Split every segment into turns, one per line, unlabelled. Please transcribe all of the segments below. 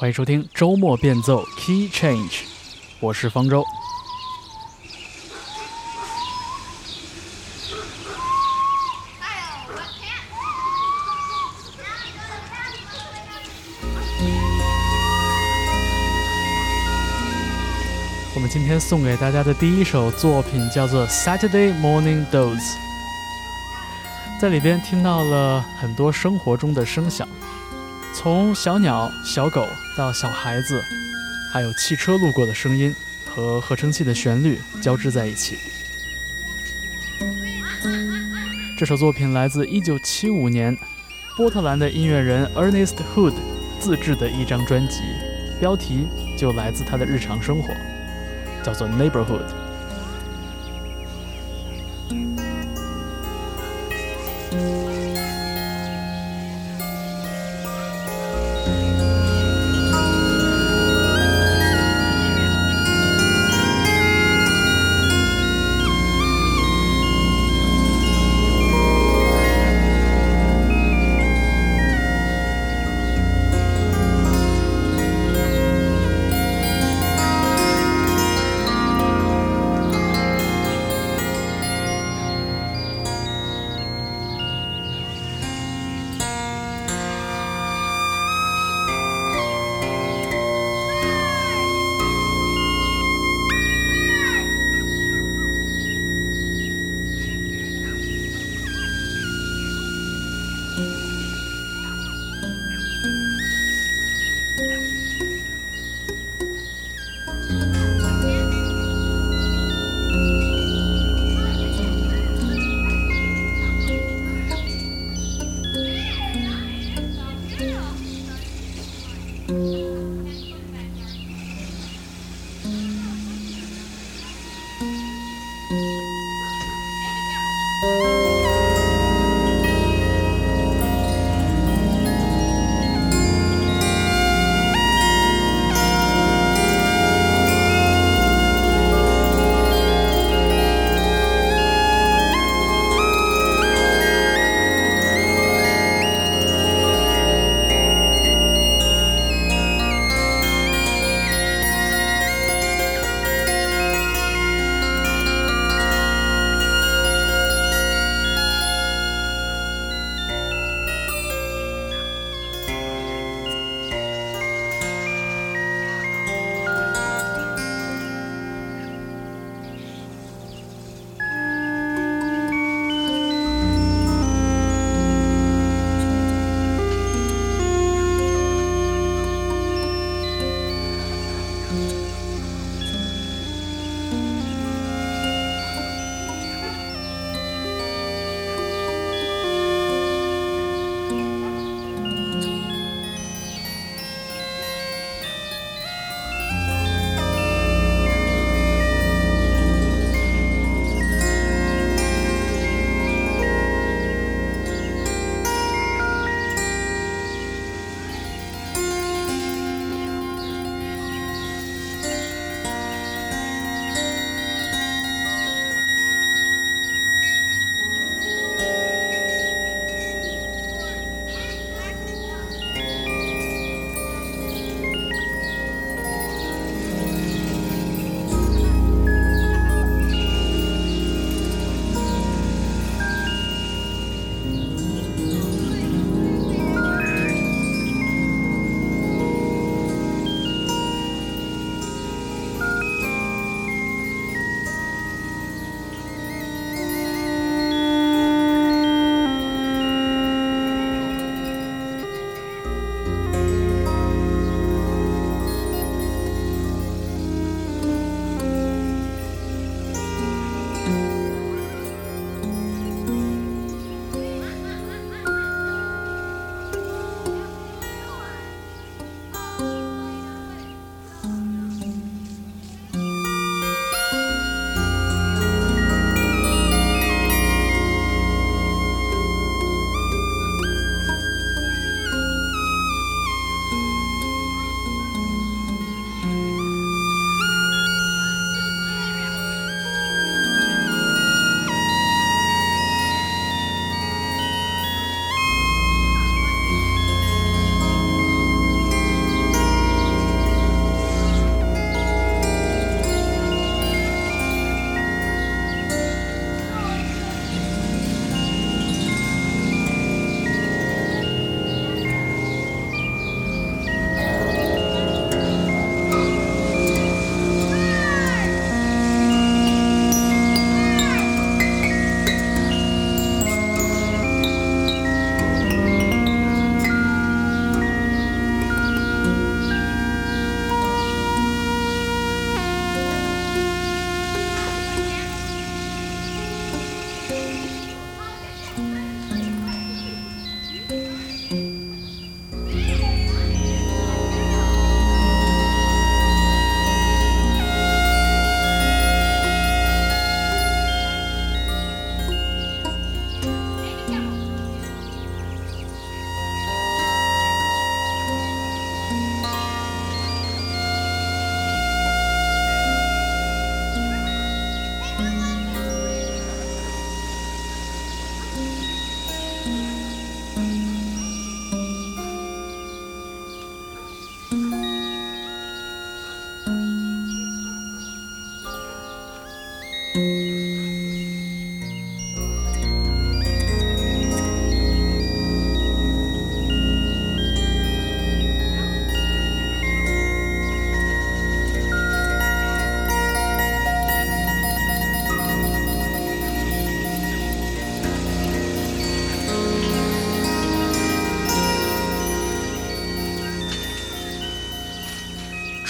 欢迎收听周末变奏 Key Change，我是方舟。我们今天送给大家的第一首作品叫做《Saturday Morning Doze》，在里边听到了很多生活中的声响。从小鸟、小狗到小孩子，还有汽车路过的声音和合成器的旋律交织在一起。这首作品来自1975年波特兰的音乐人 Ernest Hood 自制的一张专辑，标题就来自他的日常生活，叫做《Neighborhood》。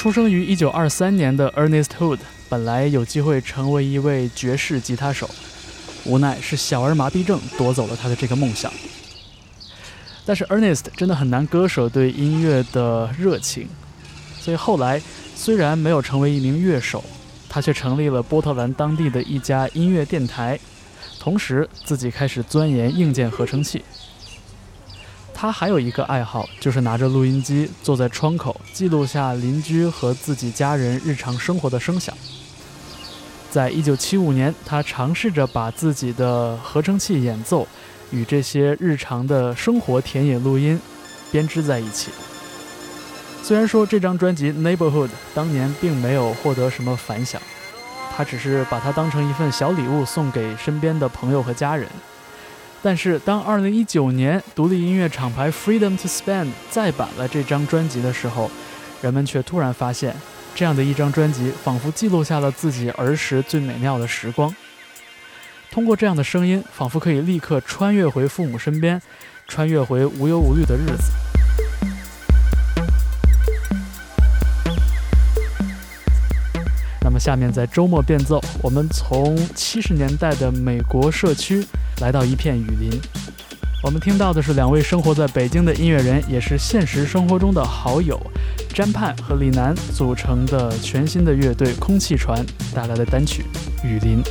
出生于1923年的 Ernest Hood 本来有机会成为一位爵士吉他手，无奈是小儿麻痹症夺走了他的这个梦想。但是 Ernest 真的很难割舍对音乐的热情，所以后来虽然没有成为一名乐手，他却成立了波特兰当地的一家音乐电台，同时自己开始钻研硬件合成器。他还有一个爱好，就是拿着录音机坐在窗口，记录下邻居和自己家人日常生活的声响。在一九七五年，他尝试着把自己的合成器演奏与这些日常的生活田野录音编织在一起。虽然说这张专辑《Neighborhood》当年并没有获得什么反响，他只是把它当成一份小礼物送给身边的朋友和家人。但是，当2019年独立音乐厂牌 Freedom to Spend 再版了这张专辑的时候，人们却突然发现，这样的一张专辑仿佛记录下了自己儿时最美妙的时光。通过这样的声音，仿佛可以立刻穿越回父母身边，穿越回无忧无虑的日子。那么，下面在周末变奏，我们从七十年代的美国社区。来到一片雨林，我们听到的是两位生活在北京的音乐人，也是现实生活中的好友，詹盼和李楠组成的全新的乐队空气船带来的单曲《雨林》。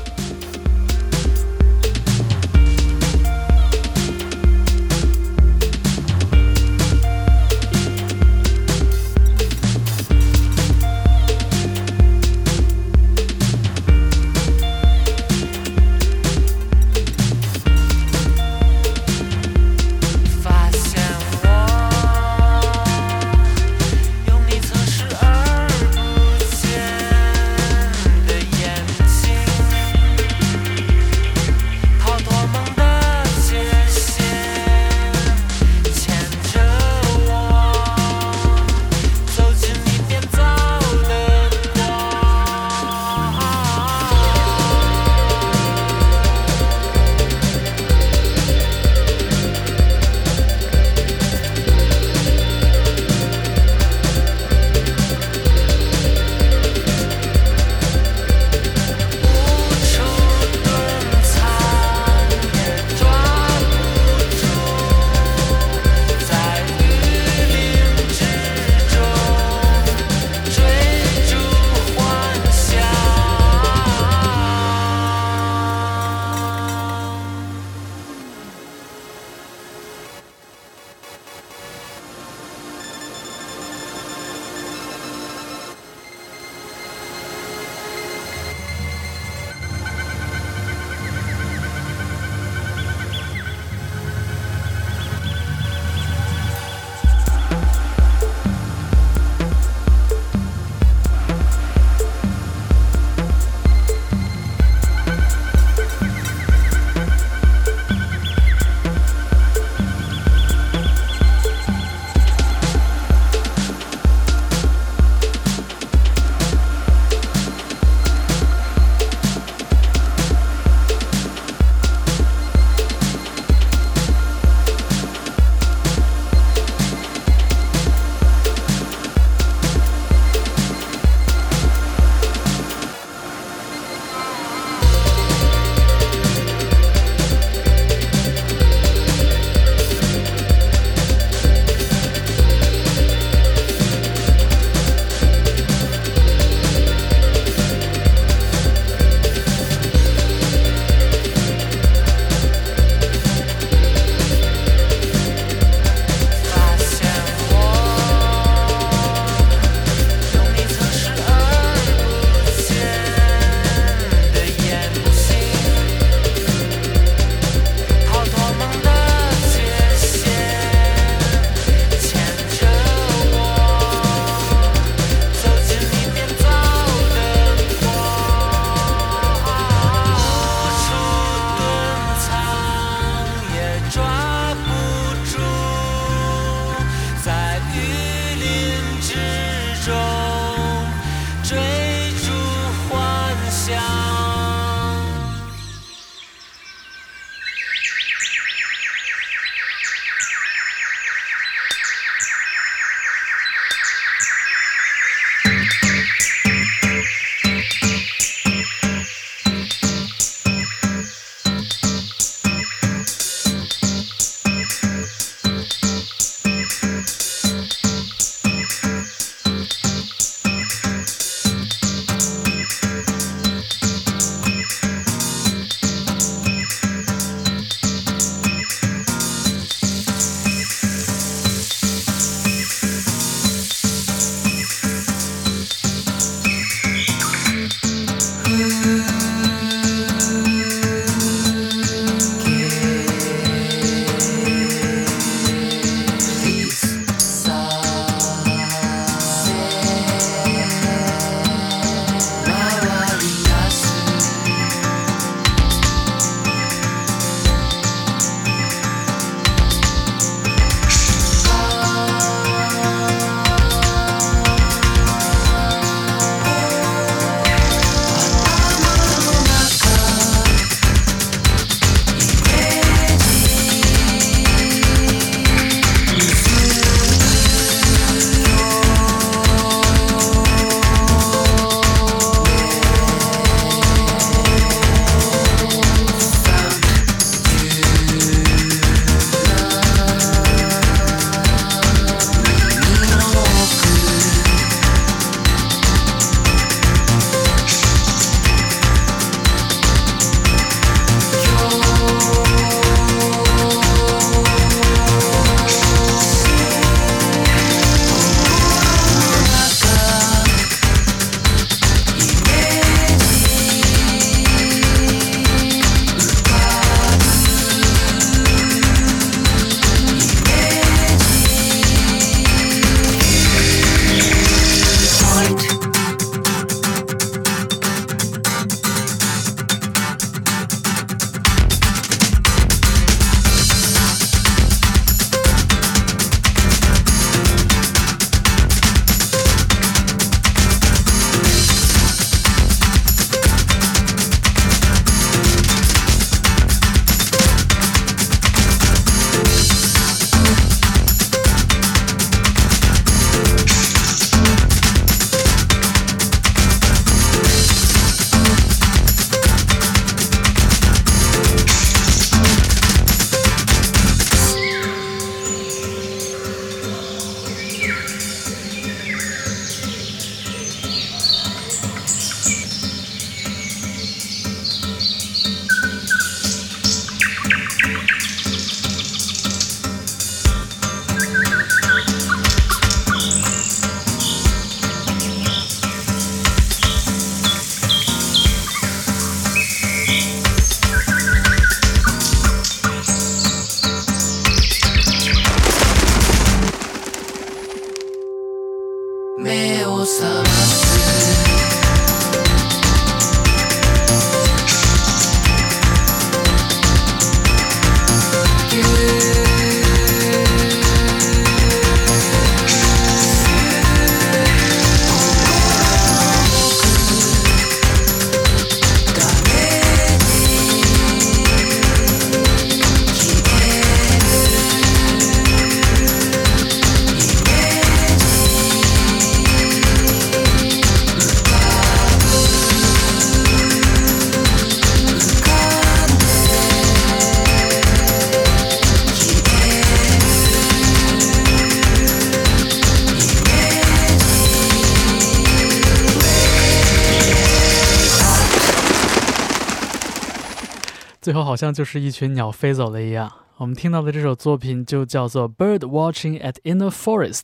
好像就是一群鸟飞走了一样。我们听到的这首作品就叫做《Bird Watching at Inner Forest》，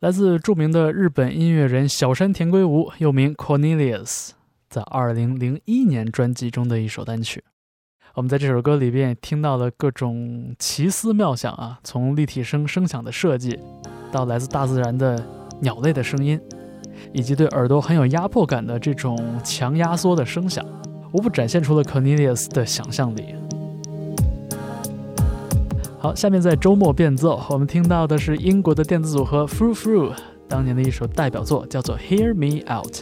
来自著名的日本音乐人小山田圭吾，又名 Cornelius，在2001年专辑中的一首单曲。我们在这首歌里边听到了各种奇思妙想啊，从立体声声响的设计，到来自大自然的鸟类的声音，以及对耳朵很有压迫感的这种强压缩的声响。无不展现出了 Cornelius 的想象力。好，下面在周末变奏，我们听到的是英国的电子组合 Fru Fru 当年的一首代表作，叫做《Hear Me Out》。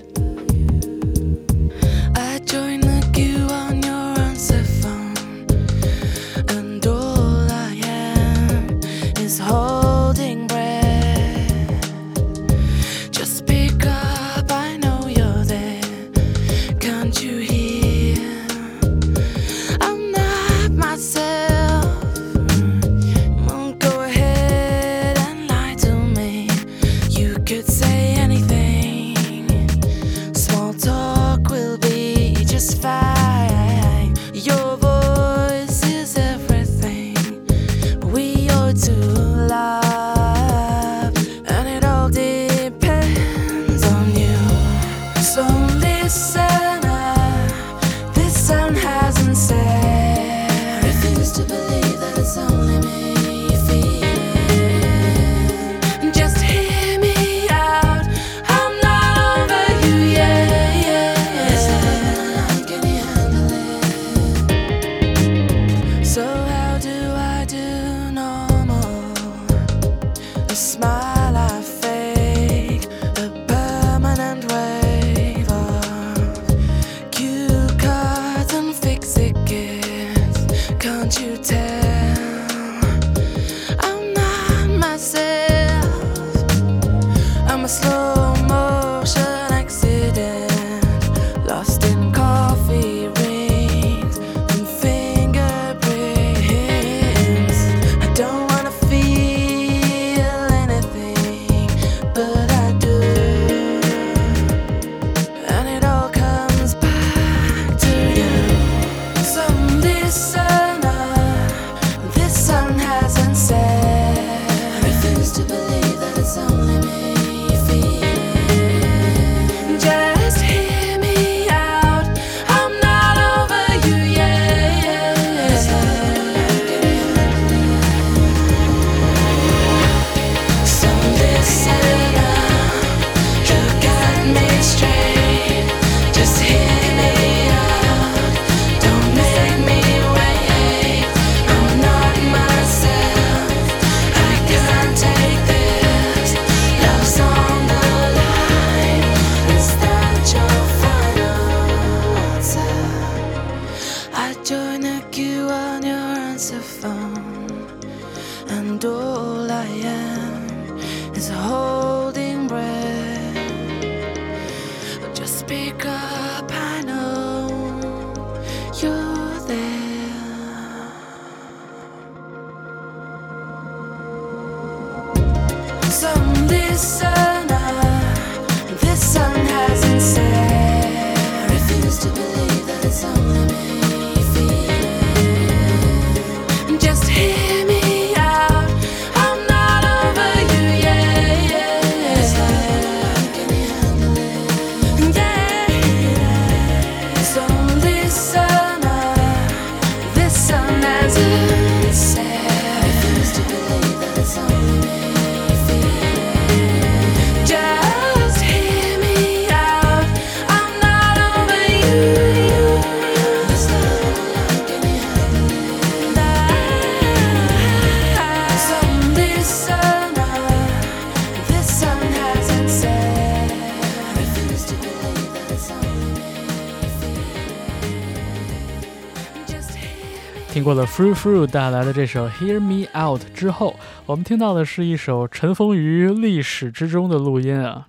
听过了 Frou Frou 带来的这首 Hear Me Out 之后，我们听到的是一首尘封于历史之中的录音啊，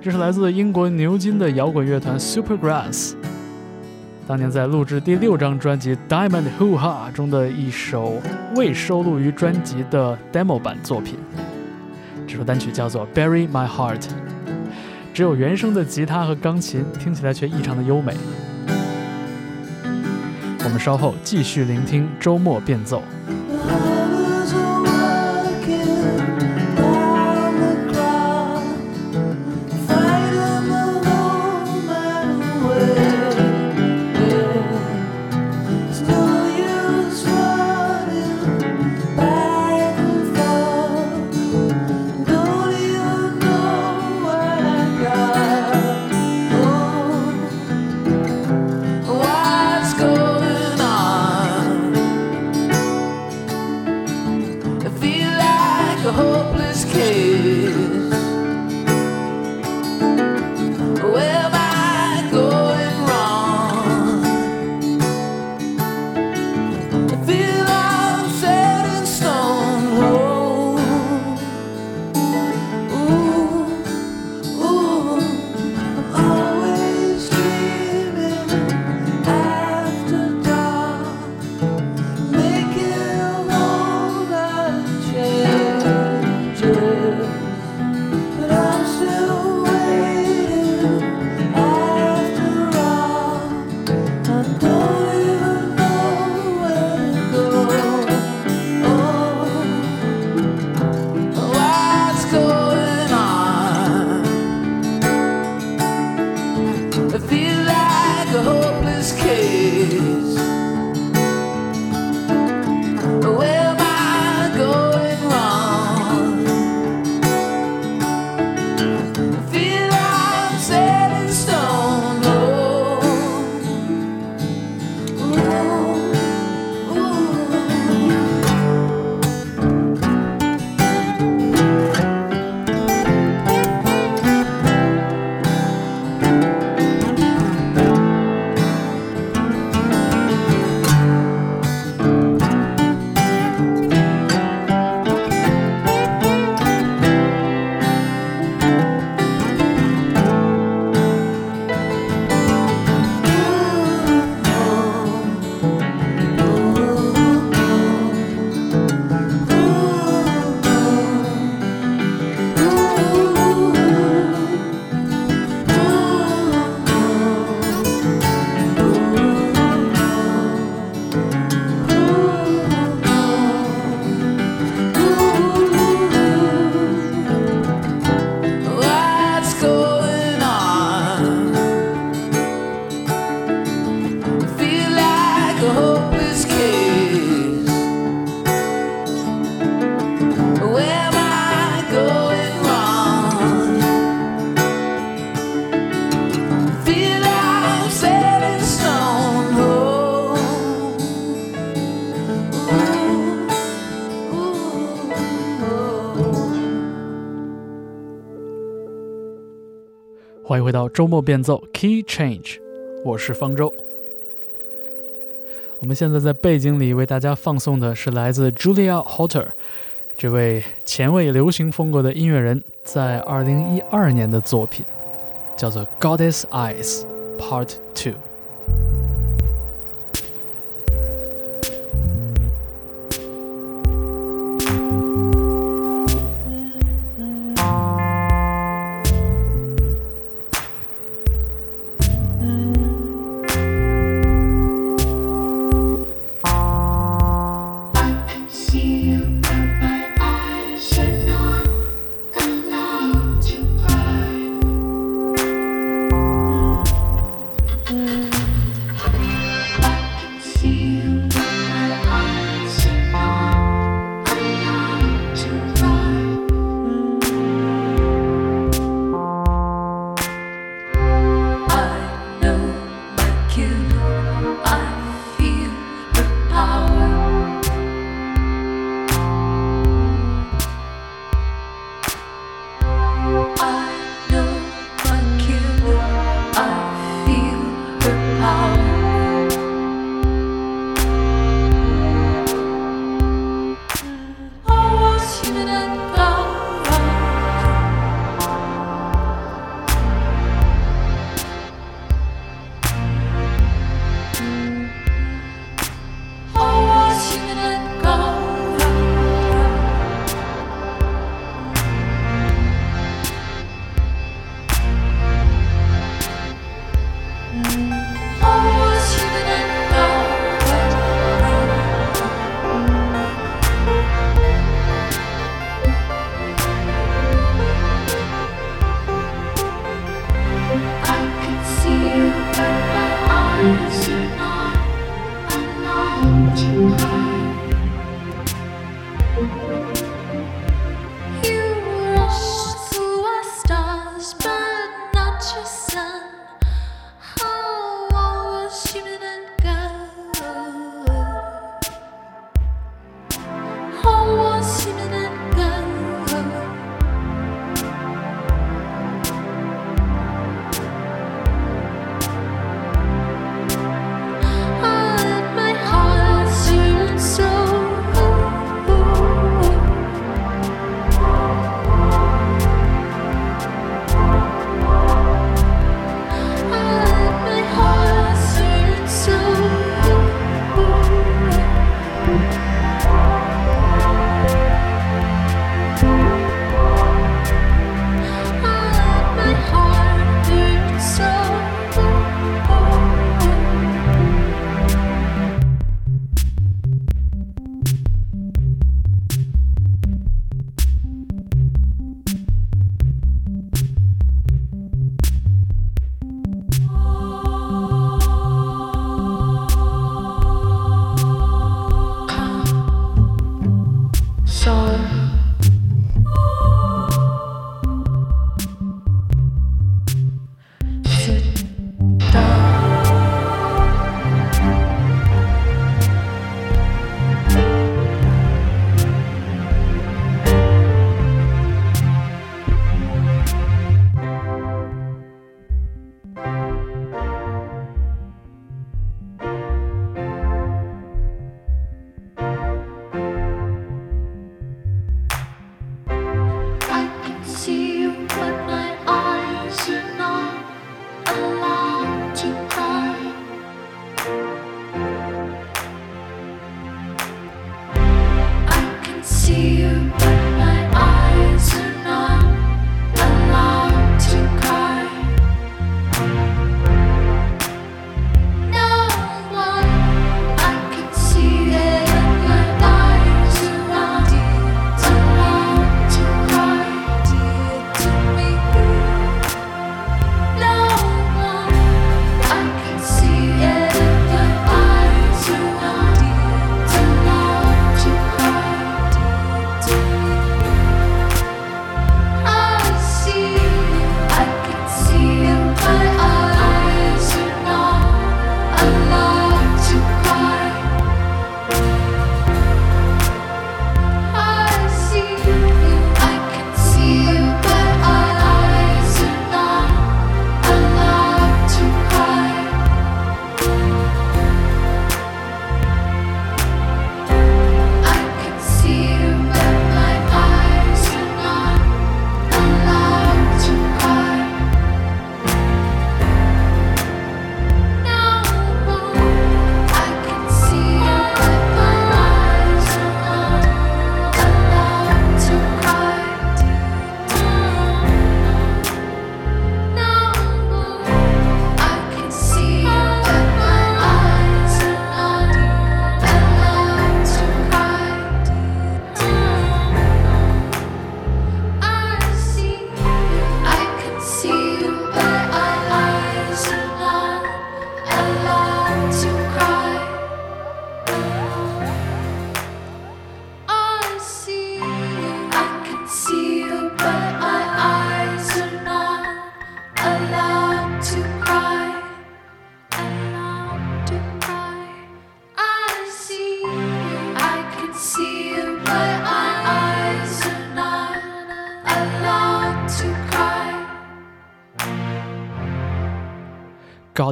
这是来自英国牛津的摇滚乐团 Supergrass，当年在录制第六张专辑 Diamond Hoo Ha 中的一首未收录于专辑的 demo 版作品。这首单曲叫做 Bury My Heart，只有原声的吉他和钢琴，听起来却异常的优美。我们稍后继续聆听周末变奏。欢迎回到周末变奏 Key Change，我是方舟。我们现在在背景里为大家放送的是来自 Julia Hotter 这位前卫流行风格的音乐人在二零一二年的作品，叫做《Goddess Eyes Part Two》。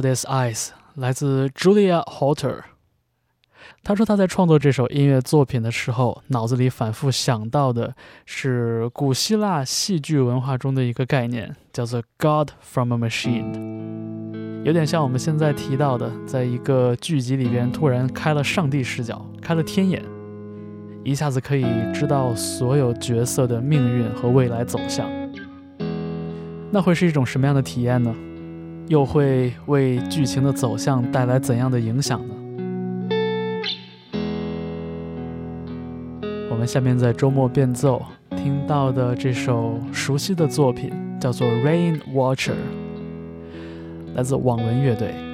Goddess Eyes》，来自 Julia Holter。他说他在创作这首音乐作品的时候，脑子里反复想到的是古希腊戏剧文化中的一个概念，叫做 “God from a machine”，有点像我们现在提到的，在一个剧集里边突然开了上帝视角，开了天眼，一下子可以知道所有角色的命运和未来走向。那会是一种什么样的体验呢？又会为剧情的走向带来怎样的影响呢？我们下面在周末变奏听到的这首熟悉的作品叫做《Rain Watcher》，来自网文乐队。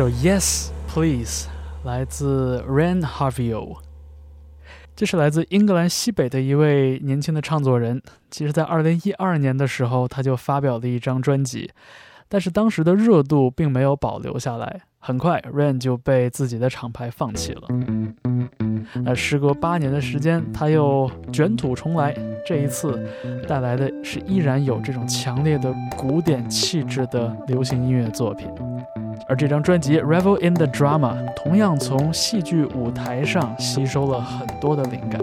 首《Yes Please》来自 Ran Harvio。这是来自英格兰西北的一位年轻的唱作人。其实，在二零一二年的时候，他就发表了一张专辑，但是当时的热度并没有保留下来。很快，Ran 就被自己的厂牌放弃了。那时隔八年的时间，他又卷土重来，这一次带来的是依然有这种强烈的古典气质的流行音乐作品。而这张专辑《Revel in the Drama》同样从戏剧舞台上吸收了很多的灵感。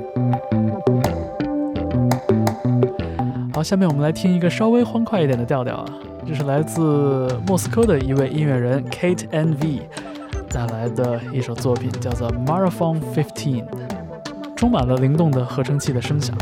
好，下面我们来听一个稍微欢快一点的调调啊，这是来自莫斯科的一位音乐人 Kate N.V. 带来的一首作品，叫做《Marathon Fifteen》，充满了灵动的合成器的声响。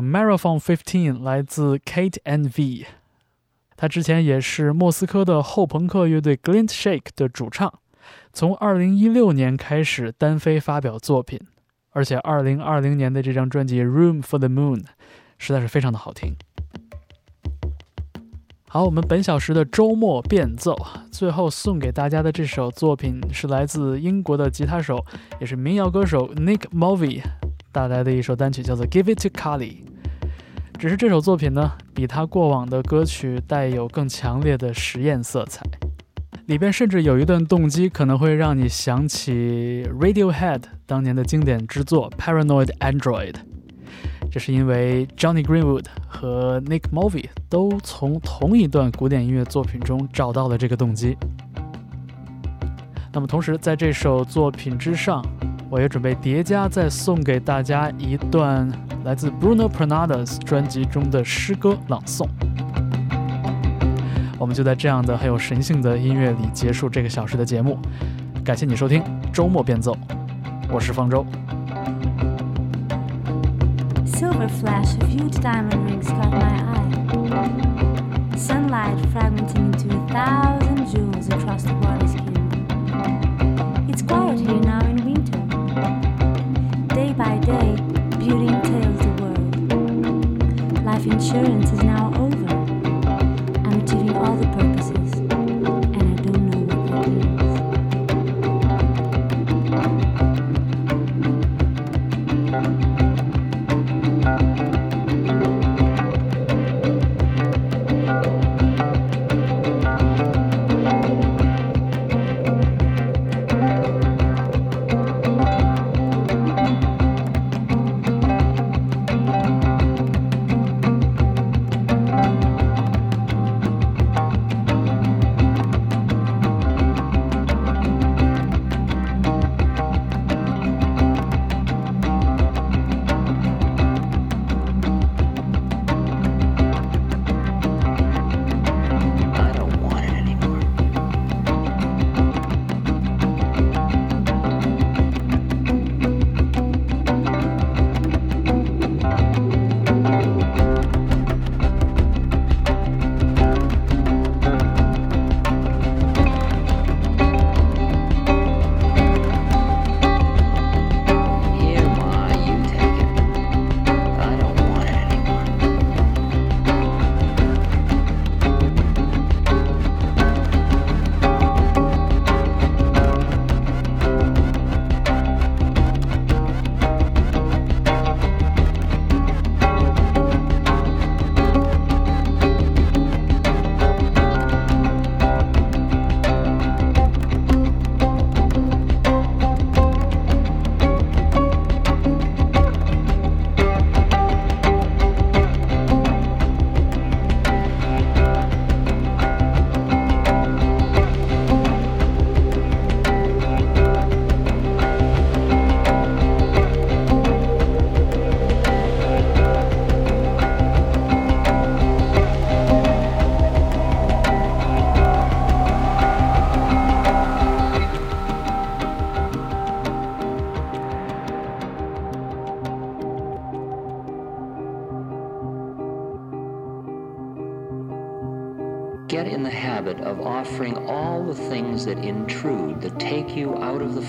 Marathon Fifteen 来自 Kate and V，他之前也是莫斯科的后朋克乐队 Glint Shake 的主唱，从2016年开始单飞发表作品，而且2020年的这张专辑《Room for the Moon》实在是非常的好听。好，我们本小时的周末变奏，最后送给大家的这首作品是来自英国的吉他手，也是民谣歌手 Nick Mulvey 带来的一首单曲，叫做《Give It to Carly》。只是这首作品呢，比他过往的歌曲带有更强烈的实验色彩，里边甚至有一段动机可能会让你想起 Radiohead 当年的经典之作《Paranoid Android》。这是因为 Johnny Greenwood 和 Nick Mulvey 都从同一段古典音乐作品中找到了这个动机。那么，同时在这首作品之上，我也准备叠加再送给大家一段来自 Bruno Pernadas 专辑中的诗歌朗诵。我们就在这样的很有神性的音乐里结束这个小时的节目。感谢你收听周末变奏，我是方舟。
Silver flash of huge diamond rings caught my eye. Sunlight fragmenting into a thousand jewels across the water skin. It's quiet here now in by day, beauty entails the world. Life insurance is now over. I'm achieving all the purposes,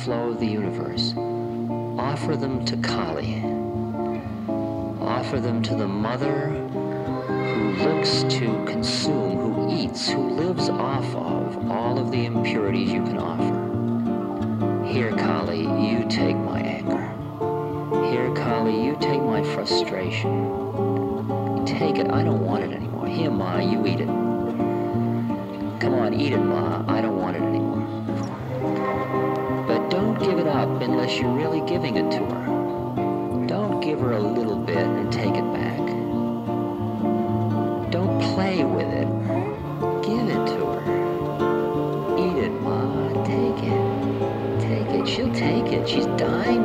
flow of the universe. Offer them to Kali. Offer them to the mother who looks to consume, who eats, who lives off of all of the impurities you can offer. Here, Kali, you take my anger. Here, Kali, you take my frustration. Take it. I don't want it anymore. Here, Ma, you eat it. Come on, eat it, Ma. I don't it up unless you're really giving it to her. Don't give her a little bit and take it back. Don't play with it. Give it to her. Eat it, Ma. Take it. Take it. She'll take it. She's dying